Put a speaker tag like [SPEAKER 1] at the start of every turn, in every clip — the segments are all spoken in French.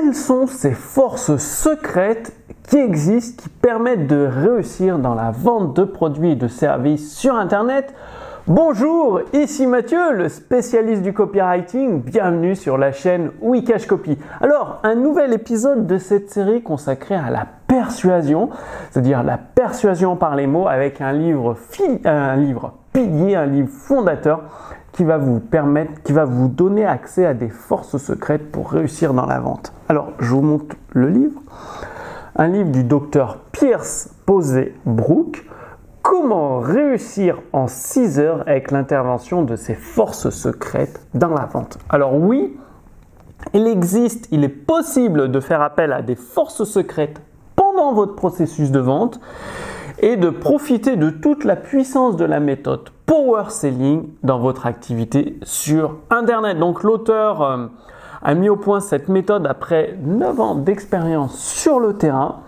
[SPEAKER 1] quelles sont ces forces secrètes qui existent, qui permettent de réussir dans la vente de produits et de services sur Internet? Bonjour, ici Mathieu, le spécialiste du copywriting. Bienvenue sur la chaîne Wikash Copy. Alors, un nouvel épisode de cette série consacrée à la persuasion, c'est-à-dire la persuasion par les mots avec un livre, un livre pilier, un livre fondateur qui va vous permettre, qui va vous donner accès à des forces secrètes pour réussir dans la vente. Alors, je vous montre le livre. Un livre du docteur Pierce Posey Brooke. Comment réussir en 6 heures avec l'intervention de ces forces secrètes dans la vente Alors oui, il existe, il est possible de faire appel à des forces secrètes pendant votre processus de vente et de profiter de toute la puissance de la méthode Power Selling dans votre activité sur Internet. Donc l'auteur euh, a mis au point cette méthode après 9 ans d'expérience sur le terrain.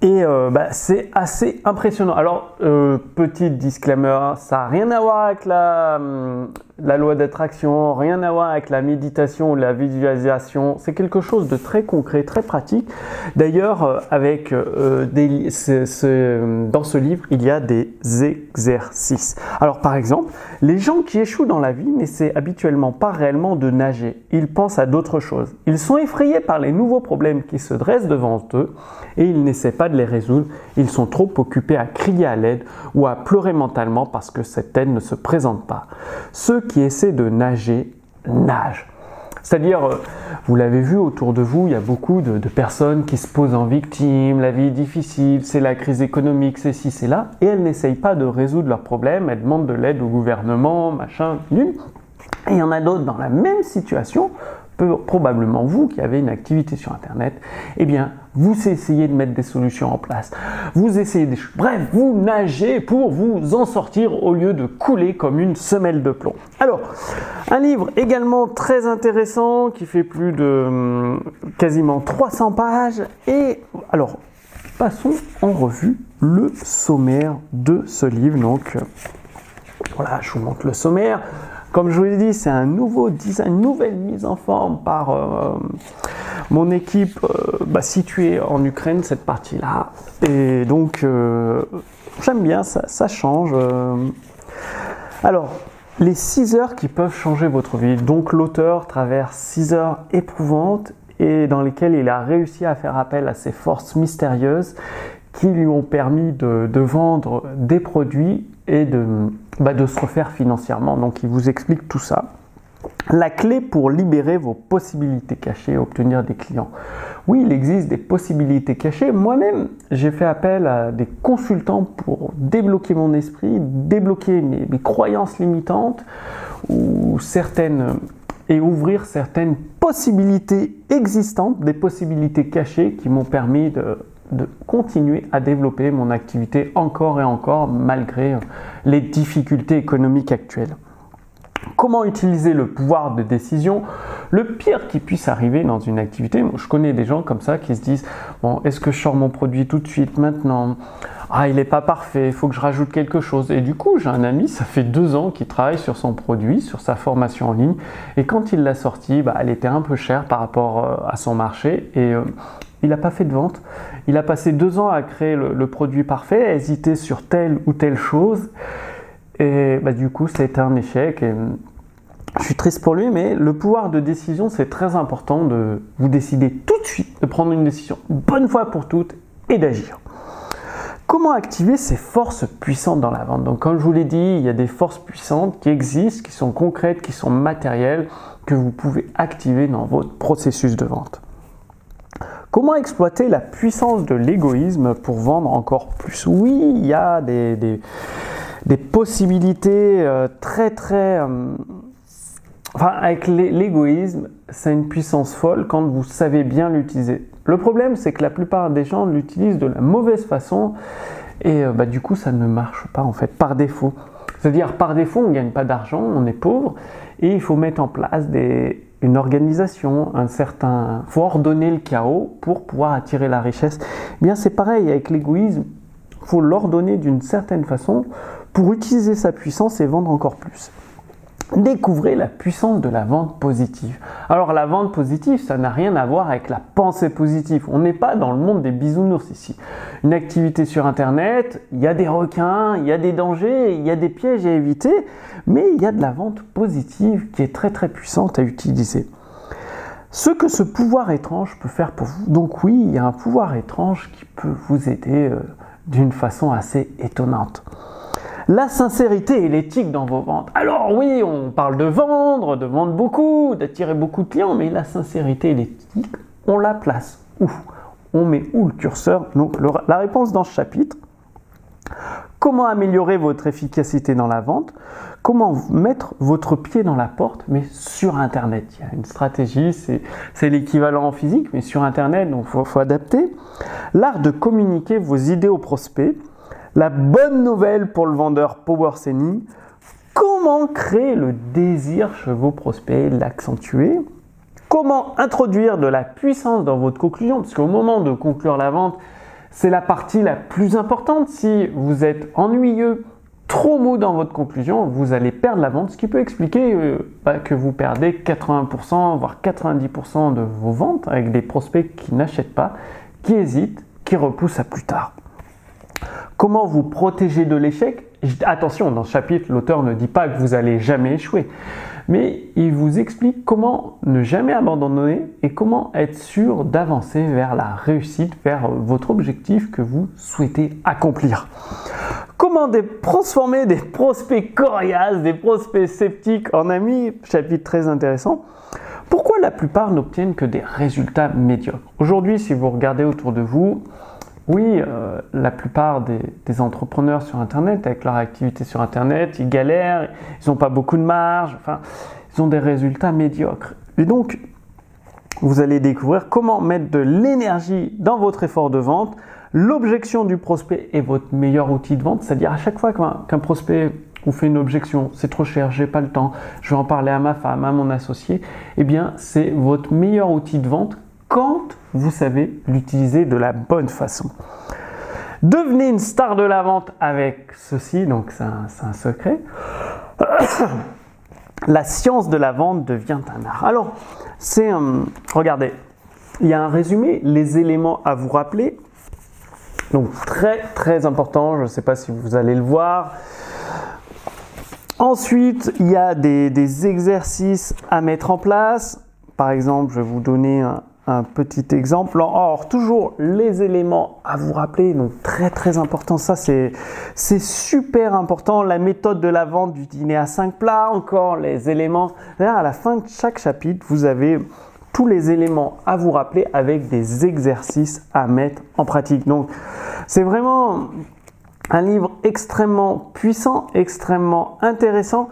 [SPEAKER 1] Et euh, bah, c'est assez impressionnant. Alors, euh, petit disclaimer, ça n'a rien à voir avec la, hum, la loi d'attraction, rien à voir avec la méditation ou la visualisation. C'est quelque chose de très concret, très pratique. D'ailleurs, euh, avec euh, dans ce livre, il y a des exercices. Alors, par exemple, les gens qui échouent dans la vie n'essaient habituellement pas réellement de nager. Ils pensent à d'autres choses. Ils sont effrayés par les nouveaux problèmes qui se dressent devant eux et ils n'essaient pas de les résoudre. Ils sont trop occupés à crier à l'aide ou à pleurer mentalement parce que cette aide ne se présente pas. Ceux qui essaient de nager nagent. C'est-à-dire, euh, vous l'avez vu autour de vous, il y a beaucoup de, personnes qui se posent en victime, la vie est difficile, c'est la crise économique, c'est ci, c'est là, et elles n'essayent pas de résoudre leurs problèmes, elles demandent de l'aide au gouvernement, machin, nul. Et il y en a d'autres dans la même situation probablement vous qui avez une activité sur Internet, eh bien, vous essayez de mettre des solutions en place. Vous essayez des choses. Bref, vous nagez pour vous en sortir au lieu de couler comme une semelle de plomb. Alors, un livre également très intéressant qui fait plus de hum, quasiment 300 pages. Et alors, passons en revue le sommaire de ce livre. Donc, voilà, je vous montre le sommaire. Comme je vous l'ai dit, c'est un nouveau design, une nouvelle mise en forme par euh, mon équipe euh, bah, située en Ukraine, cette partie-là. Et donc, euh, j'aime bien, ça, ça change. Alors, les 6 heures qui peuvent changer votre vie. Donc, l'auteur traverse 6 heures éprouvantes et dans lesquelles il a réussi à faire appel à ces forces mystérieuses qui lui ont permis de, vendre des produits et de, bah, de se refaire financièrement. Donc il vous explique tout ça. La clé pour libérer vos possibilités cachées et obtenir des clients. Oui, il existe des possibilités cachées. Moi-même, j'ai fait appel à des consultants pour débloquer mon esprit, débloquer mes, mes croyances limitantes ou certaines et ouvrir certaines possibilités existantes, des possibilités cachées qui m'ont permis de de continuer à développer mon activité encore et encore malgré euh, les difficultés économiques actuelles. Comment utiliser le pouvoir de décision? Le pire qui puisse arriver dans une activité, je connais des gens comme ça qui se disent Bon, est-ce que je sors mon produit tout de suite maintenant? Ah, il n'est pas parfait, il faut que je rajoute quelque chose. Et du coup, j'ai un ami, ça fait deux ans qu'il travaille sur son produit, sur sa formation en ligne. Et quand il l'a sorti, bah, elle était un peu chère par rapport euh, à son marché. Et euh, il n'a pas fait de vente. Il a passé deux ans à créer le, produit parfait, à hésiter sur telle ou telle chose. Et bah, du coup, ça a été un échec. Je suis triste pour lui, mais le pouvoir de décision, c'est très important de vous décider tout de suite, de prendre une décision bonne fois pour toutes et d'agir. Comment activer ces forces puissantes dans la vente? Donc, comme je vous l'ai dit, il y a des forces puissantes qui existent, qui sont concrètes, qui sont matérielles, que vous pouvez activer dans votre processus de vente. Comment exploiter la puissance de l'égoïsme pour vendre encore plus? Oui, il y a des, possibilités euh, très très... Euh, enfin, avec l'égoïsme, c'est une puissance folle quand vous savez bien l'utiliser. Le problème, c'est que la plupart des gens l'utilisent de la mauvaise façon et euh, bah, du coup, ça ne marche pas en fait, par défaut. C'est-à-dire, par défaut, on ne gagne pas d'argent, on est pauvre et il faut mettre en place des, une organisation, un certain. faut ordonner le chaos pour pouvoir attirer la richesse. Eh bien, c'est pareil avec l'égoïsme. Il faut l'ordonner d'une certaine façon pour utiliser sa puissance et vendre encore plus. Découvrez la puissance de la vente positive. Alors la vente positive, ça n'a rien à voir avec la pensée positive. On n'est pas dans le monde des bisounours ici. Une activité sur Internet, il y a des requins, il y a des dangers, il y a des pièges à éviter, mais il y a de la vente positive qui est très très puissante à utiliser. Ce que ce pouvoir étrange peut faire pour vous. Donc oui, il y a un pouvoir étrange qui peut vous aider euh, d'une façon assez étonnante la sincérité et l'éthique dans vos ventes. Alors oui, on parle de vendre, de vendre beaucoup, d'attirer beaucoup de clients, mais la sincérité et l'éthique, on la place où? On met où le curseur? La réponse dans ce chapitre. Comment améliorer votre efficacité dans la vente? Comment mettre votre pied dans la porte, mais sur Internet Il y a une stratégie, c'est l'équivalent en physique, mais sur Internet, donc il faut adapter. L'art de communiquer vos idées aux prospects la bonne nouvelle pour le vendeur Power Selling, comment créer le désir chez vos prospects, l'accentuer? Comment introduire de la puissance dans votre conclusion? Parce qu'au moment de conclure la vente, c'est la partie la plus importante. Si vous êtes ennuyeux, trop mou dans votre conclusion, vous allez perdre la vente, ce qui peut expliquer euh, bah, que vous perdez 80%, voire 90% de vos ventes avec des prospects qui n'achètent pas, qui hésitent, qui repoussent à plus tard. Comment vous protéger de l'échec? Attention, dans ce chapitre, l'auteur ne dit pas que vous allez jamais échouer, mais il vous explique comment ne jamais abandonner et comment être sûr d'avancer vers la réussite, vers votre objectif que vous souhaitez accomplir. Comment transformer des prospects coriaces, des prospects sceptiques en amis? Chapitre très intéressant. Pourquoi la plupart n'obtiennent que des résultats médiocres? Aujourd'hui, si vous regardez autour de vous, oui, euh, la plupart des, entrepreneurs sur Internet, avec leur activité sur Internet, ils galèrent, ils n'ont pas beaucoup de marge, enfin, ils ont des résultats médiocres. Et donc, vous allez découvrir comment mettre de l'énergie dans votre effort de vente. L'objection du prospect est votre meilleur outil de vente, c'est-à-dire à chaque fois qu'un prospect vous fait une objection, c'est trop cher, j'ai pas le temps, je vais en parler à ma femme, à mon associé, eh bien, c'est votre meilleur outil de vente quand vous savez l'utiliser de la bonne façon. Devenez une star de la vente avec ceci, donc c'est un, secret. la science de la vente devient un art. Alors, c'est, regardez, il y a un résumé, les éléments à vous rappeler. Donc très très important, je ne sais pas si vous allez le voir. Ensuite, il y a des, des exercices à mettre en place. Par exemple, je vais vous donner un, un petit exemple. Or, toujours les éléments à vous rappeler, donc très très important, ça c'est, super important. La méthode de la vente du dîner à 5 plats, encore les éléments. à la fin de chaque chapitre, vous avez tous les éléments à vous rappeler avec des exercices à mettre en pratique. Donc, c'est vraiment un livre extrêmement puissant, extrêmement intéressant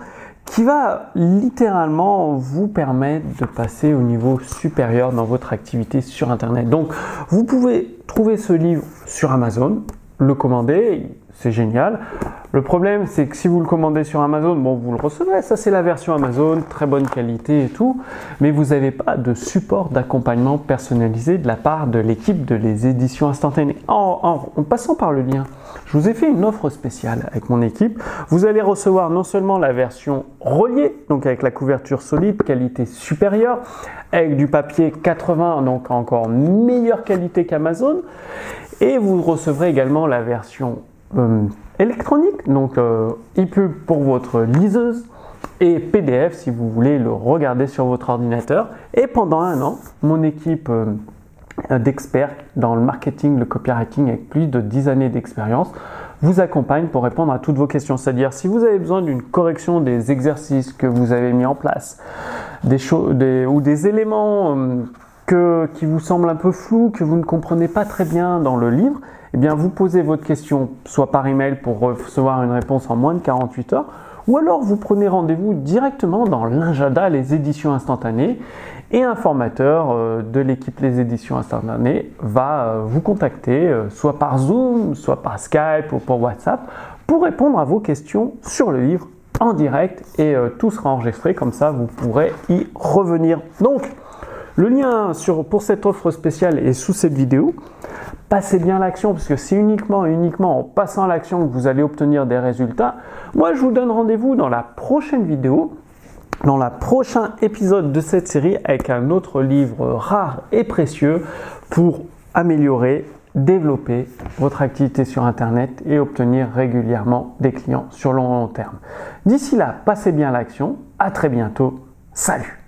[SPEAKER 1] qui va littéralement vous permettre de passer au niveau supérieur dans votre activité sur Internet. Donc, vous pouvez trouver ce livre sur Amazon, le commander, c'est génial. Le problème, c'est que si vous le commandez sur Amazon, vous le recevrez, ça c'est la version Amazon, très bonne qualité et tout, mais vous n'avez pas de support d'accompagnement personnalisé de la part de l'équipe de les éditions instantanées. En, en, passant par le lien, je vous ai fait une offre spéciale avec mon équipe. Vous allez recevoir non seulement la version reliée, donc avec la couverture solide, qualité supérieure, avec du papier 80, donc encore meilleure qualité qu'Amazon, et vous recevrez également la version euh, électronique, donc euh, e-pub pour votre liseuse et PDF si vous voulez le regarder sur votre ordinateur. Et pendant un an, mon équipe euh, d'experts dans le marketing, le copywriting avec plus de 10 années d'expérience vous accompagne pour répondre à toutes vos questions. C'est-à-dire si vous avez besoin d'une correction des exercices que vous avez mis en place, des, des ou des éléments que, qui vous semblent un peu flous, que vous ne comprenez pas très bien dans le livre, eh bien vous posez votre question soit par email pour recevoir une réponse en moins de 48 heures, ou alors vous prenez rendez-vous directement dans l'Injada, les éditions instantanées, et un formateur euh, de l'équipe Les éditions instantanées va euh, vous contacter, euh, soit par Zoom, soit par Skype ou pour WhatsApp, pour répondre à vos questions sur le livre en direct et tout sera enregistré, comme ça vous pourrez y revenir. Donc, le lien pour cette offre spéciale est sous cette vidéo. Passez bien l'action parce que c'est uniquement et uniquement en passant l'action que vous allez obtenir des résultats. Moi, je vous donne rendez-vous dans la prochaine vidéo dans le prochain épisode de cette série avec un autre livre rare et précieux pour améliorer, développer votre activité sur Internet et obtenir régulièrement des clients sur long terme. D'ici là, passez bien l'action. À très bientôt. Salut